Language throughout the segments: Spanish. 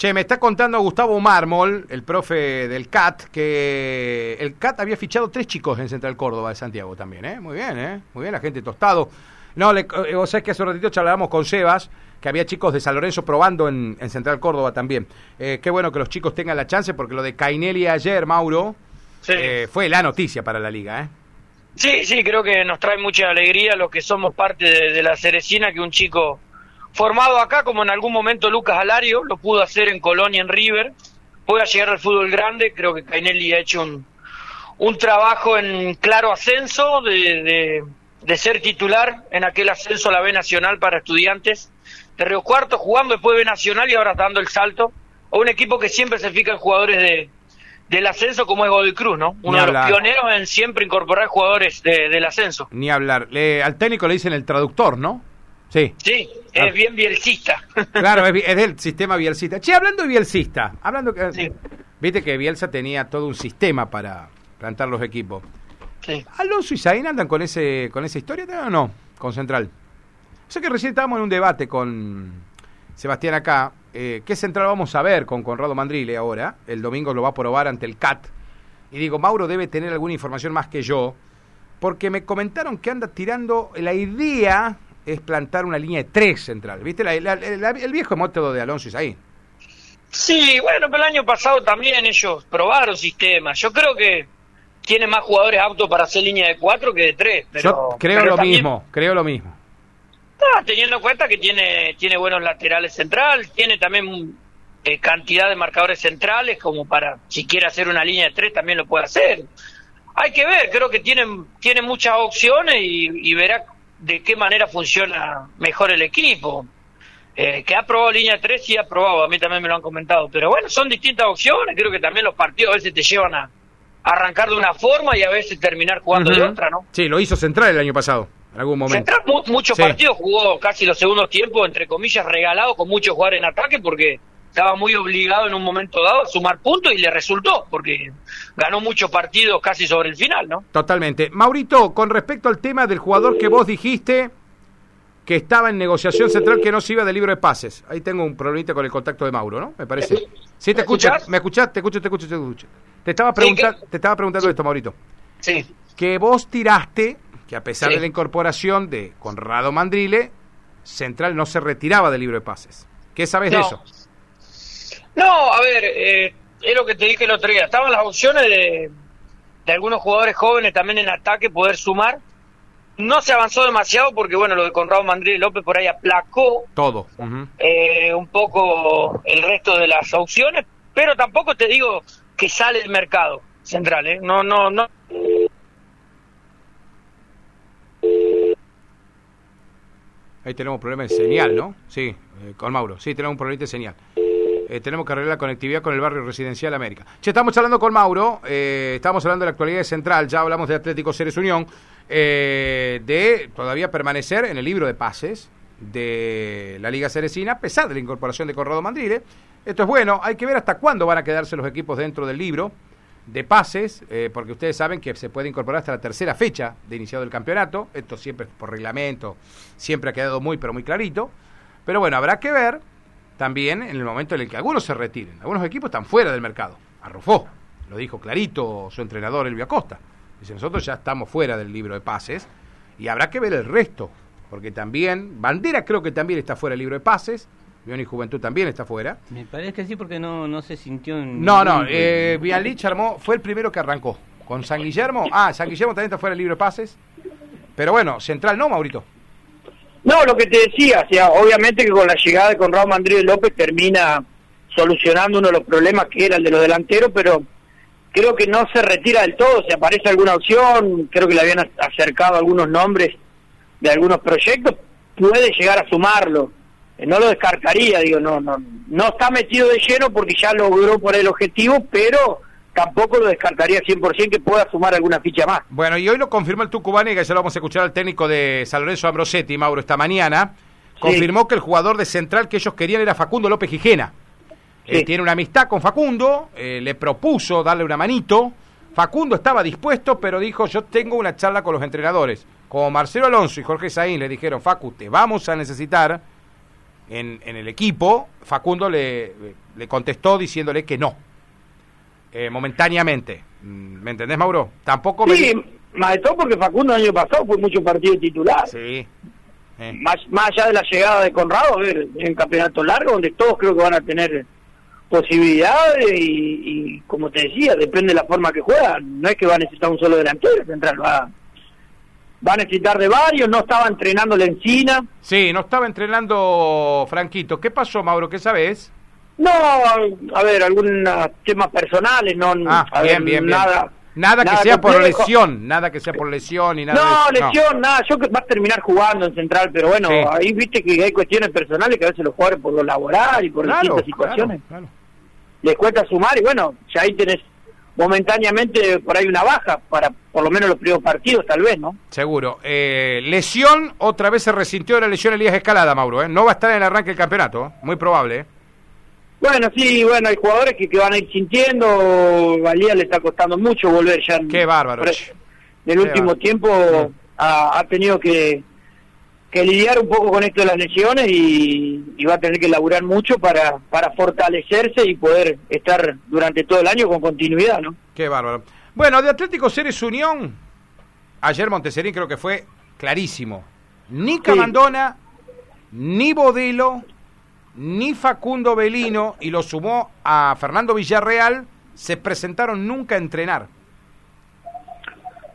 Che, me está contando Gustavo Mármol, el profe del CAT, que el CAT había fichado tres chicos en Central Córdoba de Santiago también, ¿eh? Muy bien, ¿eh? Muy bien, la gente tostado. No, le, eh, vos sabés que hace un ratito charlábamos con Sebas, que había chicos de San Lorenzo probando en, en Central Córdoba también. Eh, qué bueno que los chicos tengan la chance, porque lo de Cainelli ayer, Mauro, Sí. eh, fue la noticia para la liga, ¿eh? Sí, sí, creo que nos trae mucha alegría los que somos parte de, de la Cerecina, que un chico formado acá, como en algún momento Lucas Alario, lo pudo hacer en Colonia, en River, pueda llegar al fútbol grande. Creo que Cainelli ha hecho un, un trabajo en claro ascenso de, de, de ser titular en aquel ascenso a la B Nacional para estudiantes de Río Cuarto, jugando después B Nacional y ahora dando el salto a un equipo que siempre se fija en jugadores de del ascenso como es Godoy Cruz, ¿no? Uno de los pioneros en siempre incorporar jugadores de- del ascenso. Ni hablar. Le- al técnico le dicen el traductor, ¿no? Sí. Sí, Ah. es bien bielcista. Claro, es, es del sistema bielcista. Che, hablando de bielcista, hablando que... Sí. Viste que Bielsa tenía todo un sistema para plantar los equipos. sí. ¿Alonso y Zain andan con ese con esa historia o no? Con Central. Sé que recién estábamos en un debate con Sebastián acá. Eh, ¿Qué Central vamos a ver con Conrado Mandrile ahora? El domingo lo va a probar ante el CAT. Y digo, Mauro debe tener alguna información más que yo. Porque me comentaron que anda tirando... La idea es plantar una línea de tres central. ¿Viste? La- la- la- el viejo método de Alonso y Zain. Sí, bueno, pero el año pasado también ellos probaron sistemas. Yo creo que tiene más jugadores aptos para hacer línea de cuatro que de tres. Pero, Yo creo pero lo también- mismo, creo lo mismo. Ah, teniendo en cuenta que tiene, tiene buenos laterales central, tiene también eh, cantidad de marcadores centrales como para, si quiere hacer una línea de tres, también lo puede hacer. Hay que ver, creo que tienen, tiene muchas opciones y, y verá de qué manera funciona mejor el equipo. Eh, que ha probado línea de tres, sí ha probado, a mí también me lo han comentado. Pero bueno, son distintas opciones, creo que también los partidos a veces te llevan a arrancar de una forma y a veces terminar jugando de otra, ¿no? Sí, lo hizo Central el año pasado, en algún momento. Central mu- muchos Sí. partidos jugó casi los segundos tiempos, entre comillas, regalado con muchos jugadores en ataque porque estaba muy obligado en un momento dado a sumar puntos y le resultó porque ganó muchos partidos casi sobre el final, ¿no? Totalmente. Maurito, con respecto al tema del jugador que vos dijiste que estaba en negociación central que no se iba del libro de pases. Ahí tengo un problemita con el contacto de Mauro, ¿no? Me parece. Sí, te ¿Me escucho. ¿Me escuchás? Te escucho, te escucho, te escucho. Te estaba, Sí, pregunta- que- te estaba preguntando esto, Maurito. Sí. Que vos tiraste que a pesar Sí. de la incorporación de Conrado Mandrile, Central no se retiraba del libro de pases. ¿Qué sabes de eso? No, a ver, eh, es lo que te dije el otro día. Estaban las opciones de, de algunos jugadores jóvenes también en ataque poder sumar. No se avanzó demasiado porque, bueno, lo de Conrado Mandri López por ahí aplacó Todo. Eh, un poco el resto de las opciones, pero tampoco te digo que sale del mercado central, ¿eh? No, no, no. Ahí tenemos problema de señal, ¿no? Sí, eh, con Mauro. Sí, tenemos un problema de señal. Eh, tenemos que arreglar la conectividad con el barrio residencial América. Che, estamos hablando con Mauro, eh, estamos hablando de la actualidad de Central, ya hablamos de Atlético Ceres Unión, eh, de todavía permanecer en el libro de pases de la Liga Ceresina, a pesar de la incorporación de Corrado Mandrile. Esto es bueno, hay que ver hasta cuándo van a quedarse los equipos dentro del libro de pases, eh, porque ustedes saben que se puede incorporar hasta la tercera fecha de iniciado el campeonato. Esto siempre por reglamento, siempre ha quedado muy, pero muy clarito. Pero bueno, habrá que ver también en el momento en el que algunos se retiren. Algunos equipos están fuera del mercado. Arrufó, lo dijo clarito su entrenador Elvio Acosta. Dice, nosotros ya estamos fuera del libro de pases y habrá que ver el resto, porque también, Bandera creo que también está fuera del libro de pases, León y Juventud también está fuera. Me parece que sí, porque no, no se sintió en. No, no, eh, Bialich armó, fue el primero que arrancó. Con San Guillermo, ah, San Guillermo también está fuera del libro de pases. Pero bueno, Central no, Maurito. No, lo que te decía, o sea, obviamente que con la llegada de Conrado Mandrío López termina solucionando uno de los problemas que era el de los delanteros, pero creo que no se retira del todo, si aparece alguna opción, creo que le habían acercado algunos nombres de algunos proyectos, puede llegar a sumarlo. Eh, No lo descartaría, digo, no, no, no está metido de lleno porque ya logró por el objetivo, pero tampoco lo descartaría 100% que pueda sumar alguna ficha más. Bueno, y hoy lo confirmó el Tucubani, que ya lo vamos a escuchar al técnico de San Lorenzo Ambrosetti, Mauro, esta mañana. Confirmó que el jugador de Central que ellos querían era Facundo López Gijena. Eh, tiene una amistad con Facundo, eh, le propuso darle una manito. Facundo estaba dispuesto, pero dijo, yo tengo una charla con los entrenadores. Como Marcelo Alonso y Jorge Saín le dijeron, Facu, te vamos a necesitar. en, en el equipo, Facundo le, le contestó diciéndole que no, eh, momentáneamente. Mm, ¿Me entendés, Mauro? Tampoco me... Sí, más de todo porque Facundo el año pasado fue mucho partido titular. Sí. eh. Más, más allá de la llegada de Conrado, a ver, en campeonato largo, donde todos creo que van a tener posibilidades y, y, como te decía, depende de la forma que juegan. No es que va a necesitar un solo delantero central, va, va a necesitar de varios. No estaba entrenando la encina. Sí, no estaba entrenando Franquito. ¿Qué pasó, Mauro? ¿Qué sabes? No, a ver, algunos temas personales, no, Ah, a bien, ver, bien, bien. nada. Nada que nada sea por lesión, nada que sea por lesión y nada No, de lesión, nada. Yo que va a terminar jugando en central, pero bueno, Sí. ahí viste que hay cuestiones personales que a veces los jugadores por lo laboral y por Claro, distintas situaciones claro, claro. les cuesta sumar y bueno, ya ahí tenés momentáneamente por ahí una baja para por lo menos los primeros partidos, tal vez, ¿no? Seguro. Eh, lesión, otra vez se resintió de la lesión Elías Escalada, Mauro. ¿eh? No va a estar en el arranque del campeonato, ¿eh? muy probable. ¿eh? Bueno, sí, bueno, hay jugadores que, que van a ir sintiendo, Valía le está costando mucho volver ya. Qué bárbaro, por- che. En el Qué último bárbaro. tiempo ha, ha tenido que, que lidiar un poco con esto de las lesiones y, y va a tener que laburar mucho para, para fortalecerse y poder estar durante todo el año con continuidad, ¿no? Qué bárbaro. Bueno, de Atlético Ceres Unión, ayer Monteserín creo que fue clarísimo. Ni Camandona, ni Bodelo, ni Facundo Belino, y lo sumó a Fernando Villarreal, se presentaron nunca a entrenar.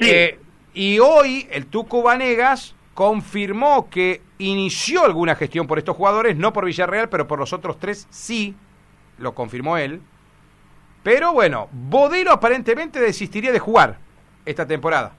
Sí, Eh, y hoy el Tuco Vanegas confirmó que inició alguna gestión por estos jugadores, no por Villarreal, pero por los otros tres sí, lo confirmó él. Pero bueno, Bodelo aparentemente desistiría de jugar esta temporada.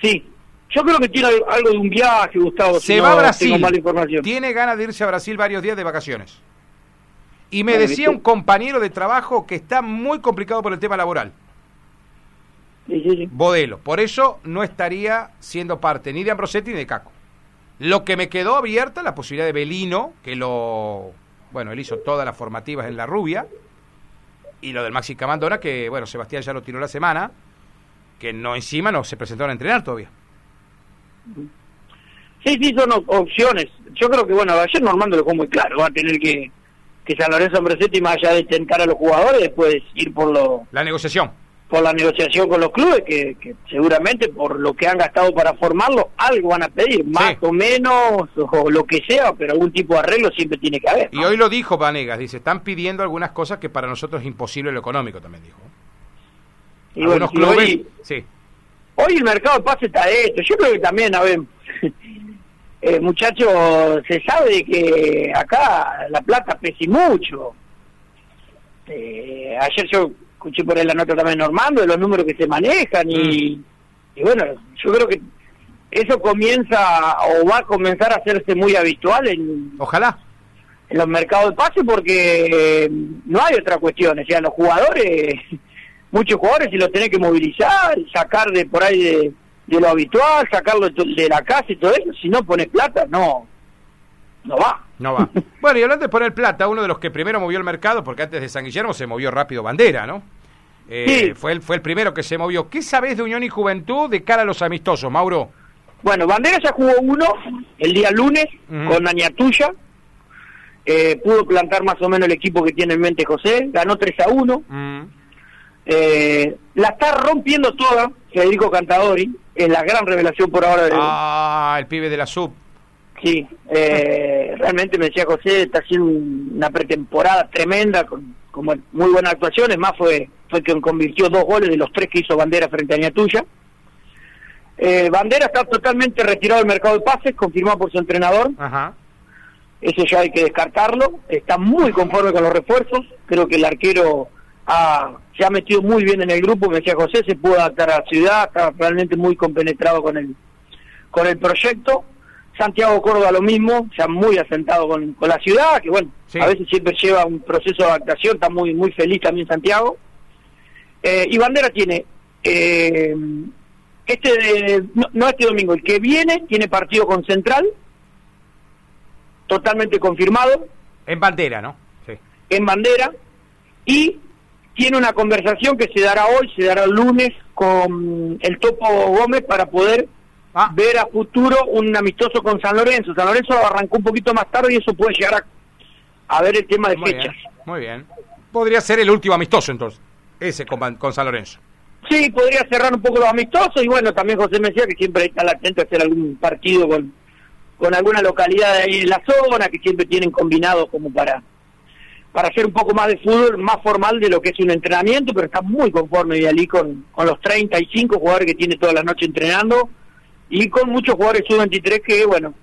sí. Yo creo que tiene algo de un viaje, Gustavo. si Se no va a Brasil. Tengo mala información. Tiene ganas de irse a Brasil varios días de vacaciones. Y me Bueno, decía ¿viste? un compañero de trabajo que está muy complicado por el tema laboral. Sí, sí, sí. Bodelo. Por eso no estaría siendo parte ni de Ambrosetti ni de Caco. Lo que me quedó abierta la posibilidad de Belino, que lo. Bueno, él hizo todas las formativas en la rubia. Y lo del Maxi Camandona, que bueno, Sebastián ya lo tiró la semana. Que no encima no se presentaron a entrenar todavía. Sí, sí, son op- opciones. Yo creo que, bueno, ayer Normando lo dejó muy claro. Va a tener que, que San Lorenzo Ambrosetti, más allá de tentar a los jugadores, después ir por lo La negociación. por la negociación con los clubes, que, que seguramente por lo que han gastado para formarlo, algo van a pedir, más Sí. o menos, o lo que sea, pero algún tipo de arreglo siempre tiene que haber. Y hoy lo dijo Vanegas, dice, están pidiendo algunas cosas que para nosotros es imposible lo económico, también dijo. Y bueno, Algunos si clubes, hoy, sí. Hoy el mercado de pase está hecho. Yo creo que también, a ver, eh, muchachos, se sabe de que acá la plata pesa mucho. Eh, ayer yo escuché por ahí la nota también de Normando de los números que se manejan y, y bueno, yo creo que eso comienza o va a comenzar a hacerse muy habitual en, Ojalá. en los mercados de pase porque eh, no hay otra cuestión. O sea, los jugadores, muchos jugadores, si los tenés que movilizar, sacar de por ahí de, de lo habitual, sacarlo de, la casa y todo eso, si no pones plata, no, no va. No va. Bueno, y hablando de poner plata, uno de los que primero movió el mercado, porque antes de San Guillermo se movió rápido Bandera, ¿no? Eh, Sí. fue, el, fue el primero que se movió. ¿Qué sabés de Unión y Juventud de cara a los amistosos, Mauro? Bueno, Bandera ya jugó uno el día lunes con Añatuya. Eh, pudo plantar más o menos el equipo que tiene en mente José, ganó 3 a 1. Mm. Eh, la está rompiendo toda Federico Cantadori, es la gran revelación por ahora de, Ah, el pibe de la sub. Sí, eh, realmente me decía José, está haciendo un- una pretemporada tremenda, con, con muy buenas actuaciones, más fue fue quien convirtió dos goles de los tres que hizo Bandera frente a Ñatuya. Eh, Bandera está totalmente retirado del mercado de pases, confirmado por su entrenador, Ajá. eso ya hay que descartarlo, está muy conforme con los refuerzos, creo que el arquero ha- se ha metido muy bien en el grupo, me decía José, se pudo adaptar a la ciudad, está realmente muy compenetrado con el, con el proyecto. Santiago Córdoba lo mismo, ya muy asentado con, con la ciudad, que bueno, Sí. a veces siempre lleva un proceso de adaptación, está muy muy feliz también Santiago. Eh, y Bandera tiene, eh, este de- no, no este domingo, el que viene tiene partido con Central, totalmente confirmado, En bandera, ¿no? Sí. en Bandera, y tiene una conversación que se dará hoy, se dará el lunes con el Topo Gómez para poder ah. ver a futuro un amistoso con San Lorenzo. San Lorenzo arrancó un poquito más tarde y eso puede llegar a, ver el tema de fechas. muy bien. Podría ser el último amistoso entonces, ese con, con San Lorenzo. Sí, podría cerrar un poco los amistosos y bueno, también José me decía que siempre está latente a hacer algún partido con, con alguna localidad ahí en la zona, que siempre tienen combinados como para para hacer un poco más de fútbol, más formal de lo que es un entrenamiento, pero está muy conforme Vialí con, con los 35 jugadores que tiene toda la noche entrenando y con muchos jugadores sub-23 que, bueno,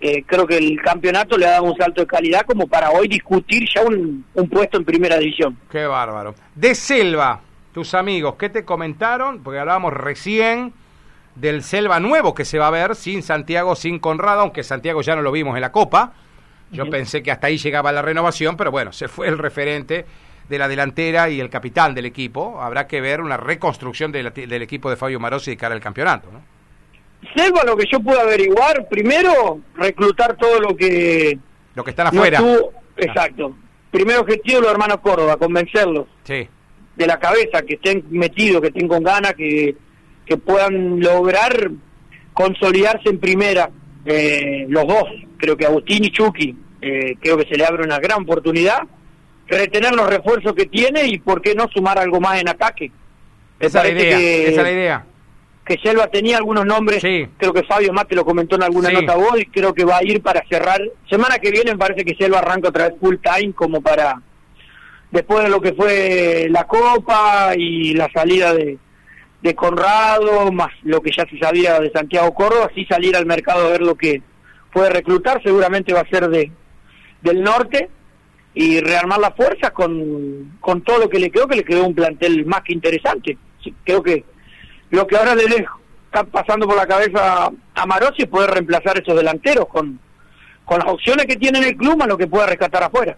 eh, creo que el campeonato le ha dado un salto de calidad como para hoy discutir ya un, un puesto en primera división. Qué bárbaro. De Selva, tus amigos, ¿qué te comentaron? Porque hablábamos recién del Selva nuevo que se va a ver sin Santiago, sin Conrado, aunque Santiago ya no lo vimos en la Copa yo pensé que hasta ahí llegaba la renovación, pero bueno, se fue el referente de la delantera y el capitán del equipo. Habrá que ver una reconstrucción del equipo de Fabio Marosi de cara al campeonato. ¿no? Selva, lo que yo pude averiguar, primero, reclutar todo lo que... Lo que están afuera. exacto. Primer objetivo, los hermanos Córdoba, convencerlos. Sí. De la cabeza, que estén metidos, que estén con ganas, que, que puedan lograr consolidarse en primera eh, los dos, creo que Agustín y Chucky, eh, creo que se le abre una gran oportunidad, retener los refuerzos que tiene y por qué no sumar algo más en ataque. Esa es la idea, que, esa la idea. Que Selva tenía algunos nombres, creo que Fabio Mate lo comentó en alguna nota vos y creo que va a ir para cerrar. Semana que viene me parece que Selva arranca otra vez full time como para, después de lo que fue la Copa y la salida de, de Conrado, más lo que ya se sabía de Santiago Córdoba, así salir al mercado a ver lo que puede reclutar, seguramente va a ser de del norte y rearmar las fuerzas con, con todo lo que le quedó, que le quedó un plantel más que interesante. creo que lo que ahora le está pasando por la cabeza a Marossi es poder reemplazar esos delanteros con, con las opciones que tiene en el club a lo que pueda rescatar afuera.